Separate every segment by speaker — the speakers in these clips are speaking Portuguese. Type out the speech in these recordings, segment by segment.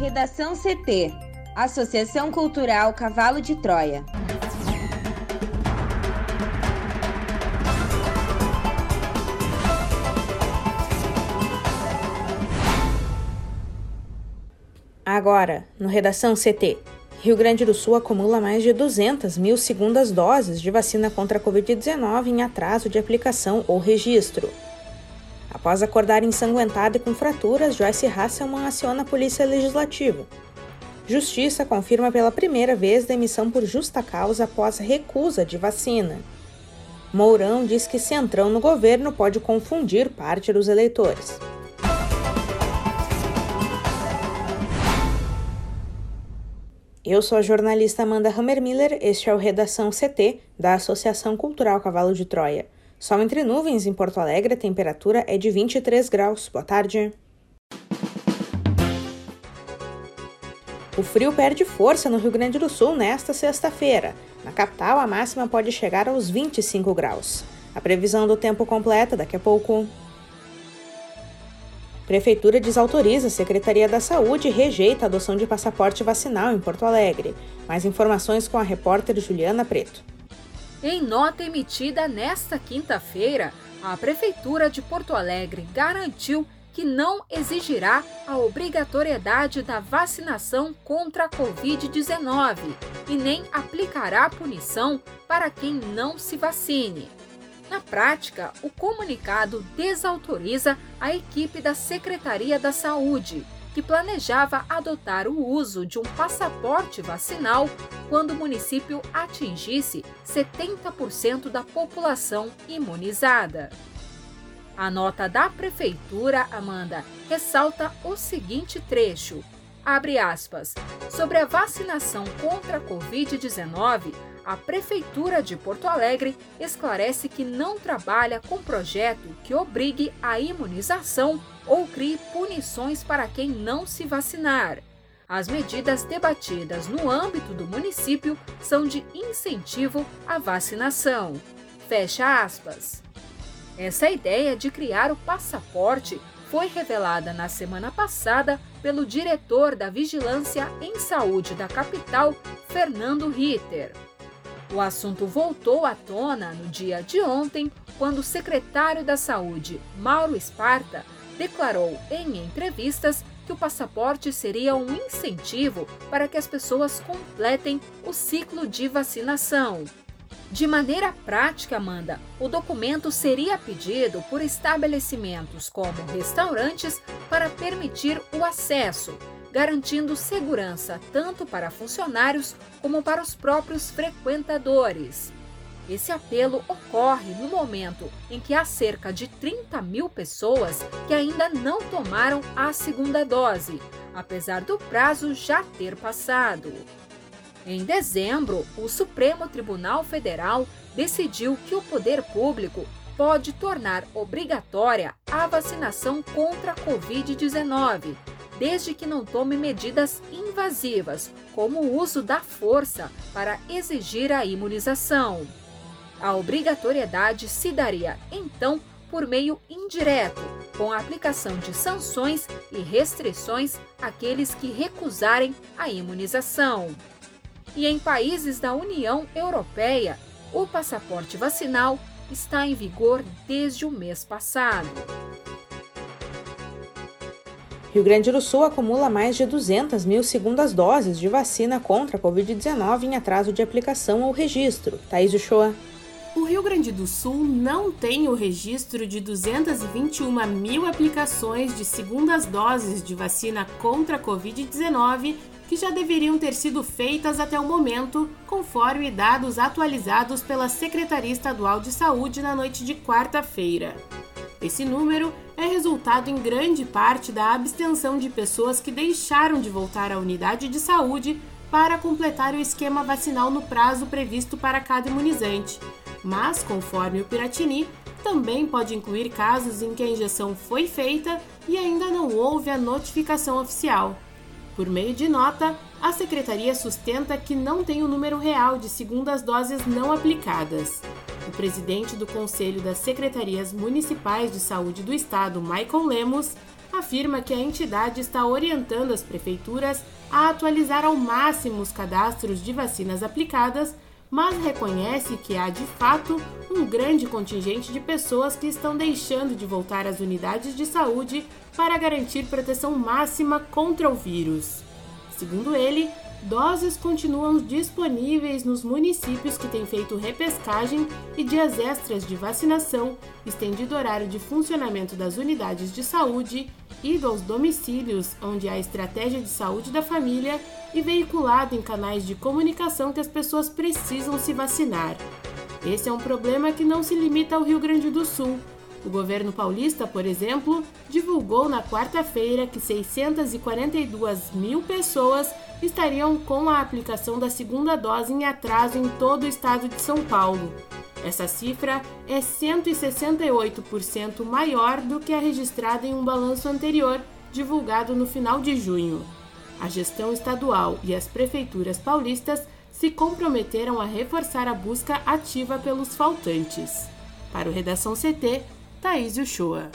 Speaker 1: Redação CT Associação Cultural Cavalo de Troia.
Speaker 2: Agora, no Redação CT. Rio Grande do Sul acumula mais de 200 mil segundas doses de vacina contra a Covid-19 em atraso de aplicação ou registro. Após acordar ensanguentada e com fraturas, Joyce Hasselman aciona a Polícia Legislativa. Justiça confirma pela primeira vez demissão por justa causa após recusa de vacina. Mourão diz que Centrão no governo pode confundir parte dos eleitores. Eu sou a jornalista Amanda Hammermiller, este é o Redação CT da Associação Cultural Cavalo de Troia. Sol entre nuvens em Porto Alegre, a temperatura é de 23 graus. Boa tarde. O frio perde força no Rio Grande do Sul nesta sexta-feira. Na capital, a máxima pode chegar aos 25 graus. A previsão do tempo completa daqui a pouco. Prefeitura desautoriza a Secretaria da Saúde e rejeita a adoção de passaporte vacinal em Porto Alegre. Mais informações com a repórter Juliana Preto.
Speaker 3: Em nota emitida nesta quinta-feira, a Prefeitura de Porto Alegre garantiu que não exigirá a obrigatoriedade da vacinação contra a Covid-19 e nem aplicará punição para quem não se vacine. Na prática, o comunicado desautoriza a equipe da Secretaria da Saúde, que planejava adotar o uso de um passaporte vacinal quando o município atingisse 70% da população imunizada. A nota da prefeitura, Amanda, ressalta o seguinte trecho: abre aspas. Sobre a vacinação contra a Covid-19, a Prefeitura de Porto Alegre esclarece que não trabalha com projeto que obrigue a imunização ou crie punições para quem não se vacinar. As medidas debatidas no âmbito do município são de incentivo à vacinação. Fecha aspas. Essa ideia de criar o passaporte foi revelada na semana passada pelo diretor da Vigilância em Saúde da capital, Fernando Ritter. O assunto voltou à tona no dia de ontem, quando o secretário da Saúde, Mauro Esparta, declarou em entrevistas que o passaporte seria um incentivo para que as pessoas completem o ciclo de vacinação. De maneira prática, Amanda, o documento seria pedido por estabelecimentos como restaurantes para permitir o acesso, garantindo segurança tanto para funcionários como para os próprios frequentadores. Esse apelo ocorre no momento em que há cerca de 30 mil pessoas que ainda não tomaram a segunda dose, apesar do prazo já ter passado. Em dezembro, o Supremo Tribunal Federal decidiu que o poder público pode tornar obrigatória a vacinação contra a Covid-19, desde que não tome medidas invasivas, como o uso da força para exigir a imunização. A obrigatoriedade se daria, então, por meio indireto, com a aplicação de sanções e restrições àqueles que recusarem a imunização. E em países da União Europeia, o passaporte vacinal está em vigor desde o mês passado.
Speaker 2: Rio Grande do Sul acumula mais de 200 mil segundas doses de vacina contra a Covid-19 em atraso de aplicação ou registro. Thaís Uchoa.
Speaker 4: O Rio Grande do Sul não tem o registro de 221 mil aplicações de segundas doses de vacina contra a Covid-19 que já deveriam ter sido feitas até o momento, conforme dados atualizados pela Secretaria Estadual de Saúde na noite de quarta-feira. Esse número é resultado em grande parte da abstenção de pessoas que deixaram de voltar à unidade de saúde para completar o esquema vacinal no prazo previsto para cada imunizante. Mas, conforme o Piratini, também pode incluir casos em que a injeção foi feita e ainda não houve a notificação oficial. Por meio de nota, a secretaria sustenta que não tem o número real de segundas doses não aplicadas. O presidente do Conselho das Secretarias Municipais de Saúde do Estado, Michael Lemos, afirma que a entidade está orientando as prefeituras a atualizar ao máximo os cadastros de vacinas aplicadas, mas reconhece que há de fato um grande contingente de pessoas que estão deixando de voltar às unidades de saúde para garantir proteção máxima contra o vírus. Segundo ele, doses continuam disponíveis nos municípios que têm feito repescagem e dias extras de vacinação, estendido horário de funcionamento das unidades de saúde, ido aos domicílios onde há estratégia de saúde da família e veiculado em canais de comunicação que as pessoas precisam se vacinar. Esse é um problema que não se limita ao Rio Grande do Sul. O governo paulista, por exemplo, divulgou na quarta-feira que 642 mil pessoas estariam com a aplicação da segunda dose em atraso em todo o estado de São Paulo. Essa cifra é 168% maior do que a registrada em um balanço anterior, divulgado no final de junho. A gestão estadual e as prefeituras paulistas se comprometeram a reforçar a busca ativa pelos faltantes. Para o Redação CT, Thaís Uchoa.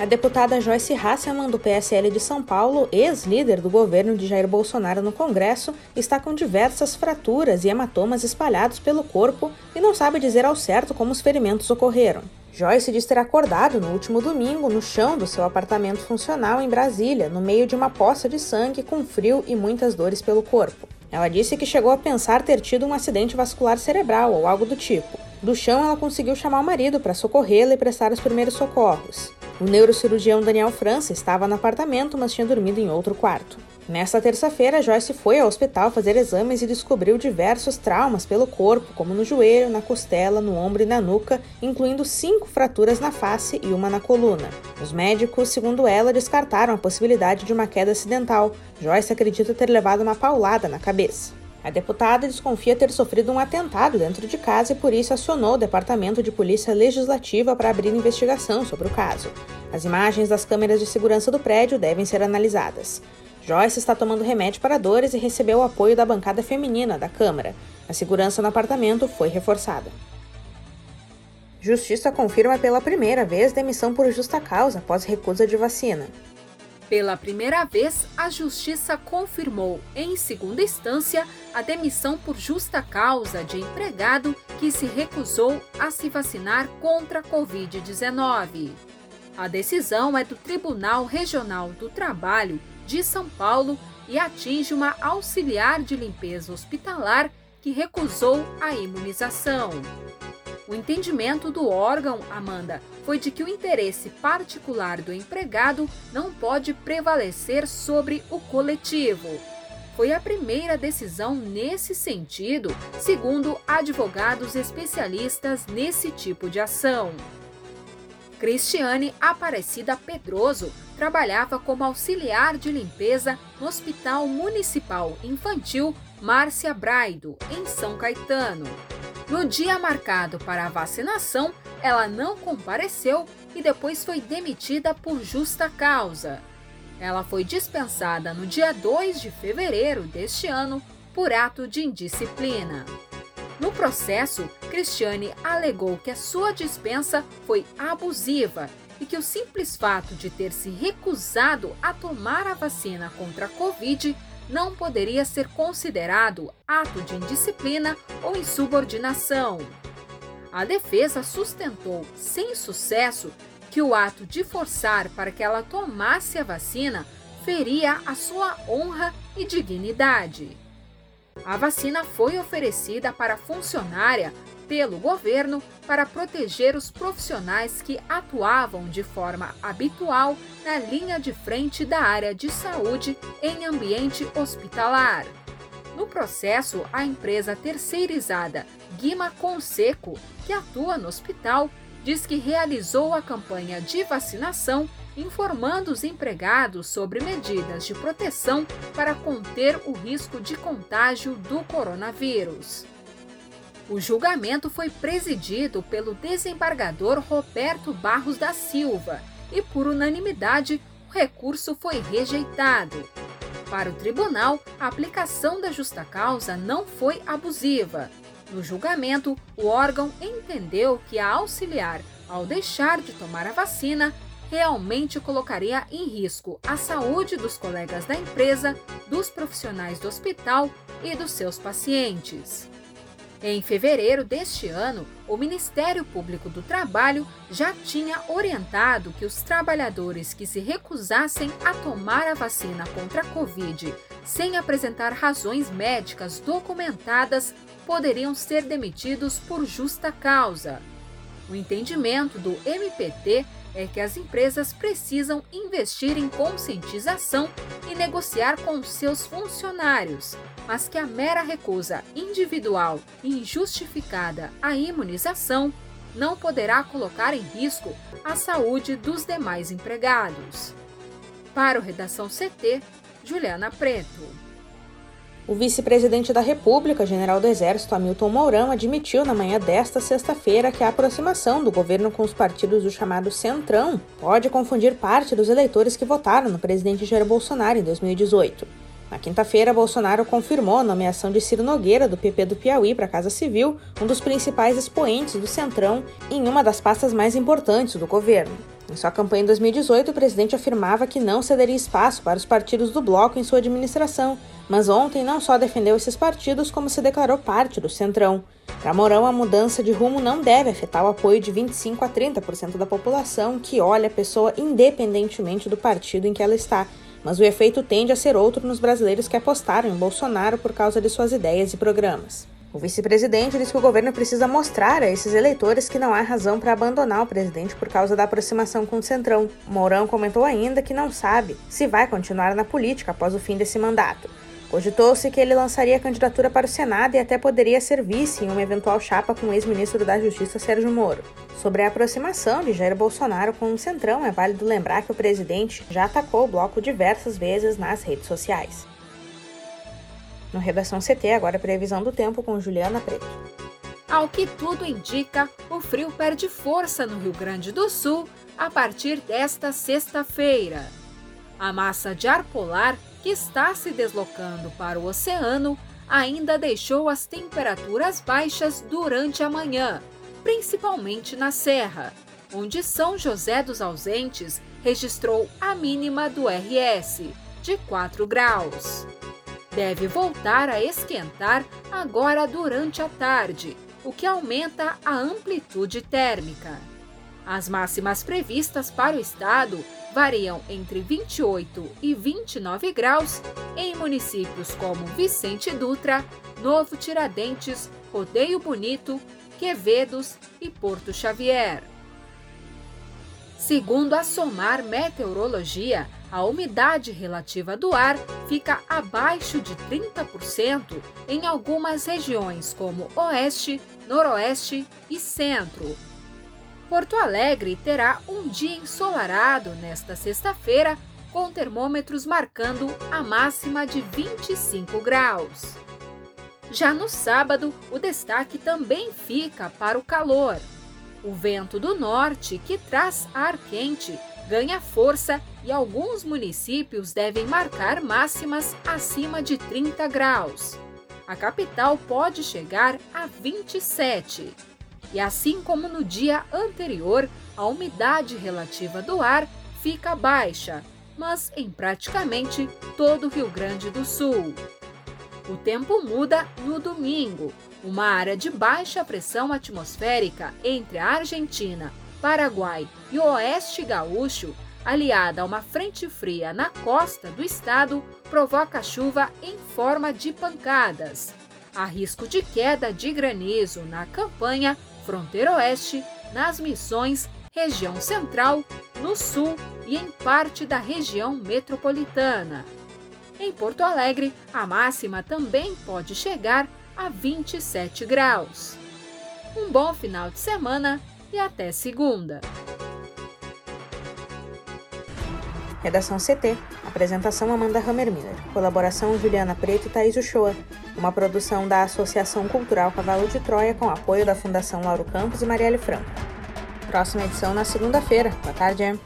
Speaker 2: A deputada Joyce Hasselman, do PSL de São Paulo, ex-líder do governo de Jair Bolsonaro no Congresso, está com diversas fraturas e hematomas espalhados pelo corpo e não sabe dizer ao certo como os ferimentos ocorreram. Joyce diz ter acordado no último domingo no chão do seu apartamento funcional em Brasília, no meio de uma poça de sangue, com frio e muitas dores pelo corpo. Ela disse que chegou a pensar ter tido um acidente vascular cerebral ou algo do tipo. Do chão, ela conseguiu chamar o marido para socorrê-la e prestar os primeiros socorros. O neurocirurgião Daniel França estava no apartamento, mas tinha dormido em outro quarto. Nesta terça-feira, Joyce foi ao hospital fazer exames e descobriu diversos traumas pelo corpo, como no joelho, na costela, no ombro e na nuca, incluindo cinco fraturas na face e uma na coluna. Os médicos, segundo ela, descartaram a possibilidade de uma queda acidental. Joyce acredita ter levado uma paulada na cabeça. A deputada desconfia ter sofrido um atentado dentro de casa e por isso acionou o Departamento de Polícia Legislativa para abrir investigação sobre o caso. As imagens das câmeras de segurança do prédio devem ser analisadas. Joyce está tomando remédio para dores e recebeu o apoio da bancada feminina da Câmara. A segurança no apartamento foi reforçada. Justiça confirma pela primeira vez demissão por justa causa após recusa de vacina.
Speaker 3: Pela primeira vez, a Justiça confirmou, em segunda instância, a demissão por justa causa de empregado que se recusou a se vacinar contra a Covid-19. A decisão é do Tribunal Regional do Trabalho de São Paulo e atinge uma auxiliar de limpeza hospitalar que recusou a imunização. O entendimento do órgão, Amanda, foi de que o interesse particular do empregado não pode prevalecer sobre o coletivo. Foi a primeira decisão nesse sentido, segundo advogados especialistas nesse tipo de ação. Cristiane Aparecida Pedroso trabalhava como auxiliar de limpeza no Hospital Municipal Infantil Márcia Braido, em São Caetano. No dia marcado para a vacinação, ela não compareceu e depois foi demitida por justa causa. Ela foi dispensada no dia 2 de fevereiro deste ano por ato de indisciplina. No processo, Cristiane alegou que a sua dispensa foi abusiva e que o simples fato de ter se recusado a tomar a vacina contra a Covid não poderia ser considerado ato de indisciplina ou insubordinação. A defesa sustentou, sem sucesso, que o ato de forçar para que ela tomasse a vacina feria a sua honra e dignidade. A vacina foi oferecida para a funcionária pelo governo para proteger os profissionais que atuavam de forma habitual na linha de frente da área de saúde em ambiente hospitalar. No processo, a empresa terceirizada Guima Conseco, que atua no hospital, diz que realizou a campanha de vacinação informando os empregados sobre medidas de proteção para conter o risco de contágio do coronavírus. O julgamento foi presidido pelo desembargador Roberto Barros da Silva e, por unanimidade, o recurso foi rejeitado. Para o tribunal, a aplicação da justa causa não foi abusiva. No julgamento, o órgão entendeu que a auxiliar, ao deixar de tomar a vacina, realmente colocaria em risco a saúde dos colegas da empresa, dos profissionais do hospital e dos seus pacientes. Em fevereiro deste ano, o Ministério Público do Trabalho já tinha orientado que os trabalhadores que se recusassem a tomar a vacina contra a Covid sem apresentar razões médicas documentadas poderiam ser demitidos por justa causa. O entendimento do MPT é que as empresas precisam investir em conscientização e negociar com seus funcionários, mas que a mera recusa individual e injustificada à imunização não poderá colocar em risco a saúde dos demais empregados. Para o Redação CT, Juliana Preto.
Speaker 2: O vice-presidente da República, general do Exército Hamilton Mourão, admitiu na manhã desta sexta-feira que a aproximação do governo com os partidos do chamado Centrão pode confundir parte dos eleitores que votaram no presidente Jair Bolsonaro em 2018. Na quinta-feira, Bolsonaro confirmou a nomeação de Ciro Nogueira, do PP do Piauí, para a Casa Civil, um dos principais expoentes do Centrão, em uma das pastas mais importantes do governo. Em sua campanha em 2018, o presidente afirmava que não cederia espaço para os partidos do bloco em sua administração, mas ontem não só defendeu esses partidos, como se declarou parte do Centrão. Para Mourão, a mudança de rumo não deve afetar o apoio de 25 a 30% da população que olha a pessoa independentemente do partido em que ela está, mas o efeito tende a ser outro nos brasileiros que apostaram em Bolsonaro por causa de suas ideias e programas. O vice-presidente diz que o governo precisa mostrar a esses eleitores que não há razão para abandonar o presidente por causa da aproximação com o Centrão. Mourão comentou ainda que não sabe se vai continuar na política após o fim desse mandato. Cogitou-se que ele lançaria a candidatura para o Senado e até poderia ser vice em uma eventual chapa com o ex-ministro da Justiça Sérgio Moro. Sobre a aproximação de Jair Bolsonaro com o Centrão, é válido lembrar que o presidente já atacou o bloco diversas vezes nas redes sociais. No Redação CT, agora previsão do tempo com Juliana Preto.
Speaker 3: Ao que tudo indica, o frio perde força no Rio Grande do Sul a partir desta sexta-feira. A massa de ar polar que está se deslocando para o oceano, ainda deixou as temperaturas baixas durante a manhã, principalmente na Serra, onde São José dos Ausentes registrou a mínima do RS, de 4 graus. Deve voltar a esquentar agora durante a tarde, o que aumenta a amplitude térmica. As máximas previstas para o estado variam entre 28 e 29 graus em municípios como Vicente Dutra, Novo Tiradentes, Rodeio Bonito, Quevedos e Porto Xavier. Segundo a SOMAR Meteorologia, a umidade relativa do ar fica abaixo de 30% em algumas regiões como Oeste, Noroeste e Centro, Porto Alegre terá um dia ensolarado nesta sexta-feira, com termômetros marcando a máxima de 25 graus. Já no sábado, o destaque também fica para o calor. O vento do norte, que traz ar quente, ganha força e alguns municípios devem marcar máximas acima de 30 graus. A capital pode chegar a 27. E assim como no dia anterior, a umidade relativa do ar fica baixa, mas em praticamente todo o Rio Grande do Sul. O tempo muda no domingo. Uma área de baixa pressão atmosférica entre a Argentina, Paraguai e o Oeste Gaúcho, aliada a uma frente fria na costa do estado, provoca chuva em forma de pancadas. Há risco de queda de granizo na campanha fronteira oeste, nas Missões, região central, no sul e em parte da região metropolitana. Em Porto Alegre, a máxima também pode chegar a 27 graus. Um bom final de semana e até segunda.
Speaker 2: Redação CT. Apresentação Amanda Hammermiller. Colaboração Juliana Preto e Thaís Uchoa. Uma produção da Associação Cultural Cavalo de Troia com apoio da Fundação Lauro Campos e Marielle Franco. Próxima edição na segunda-feira. Boa tarde.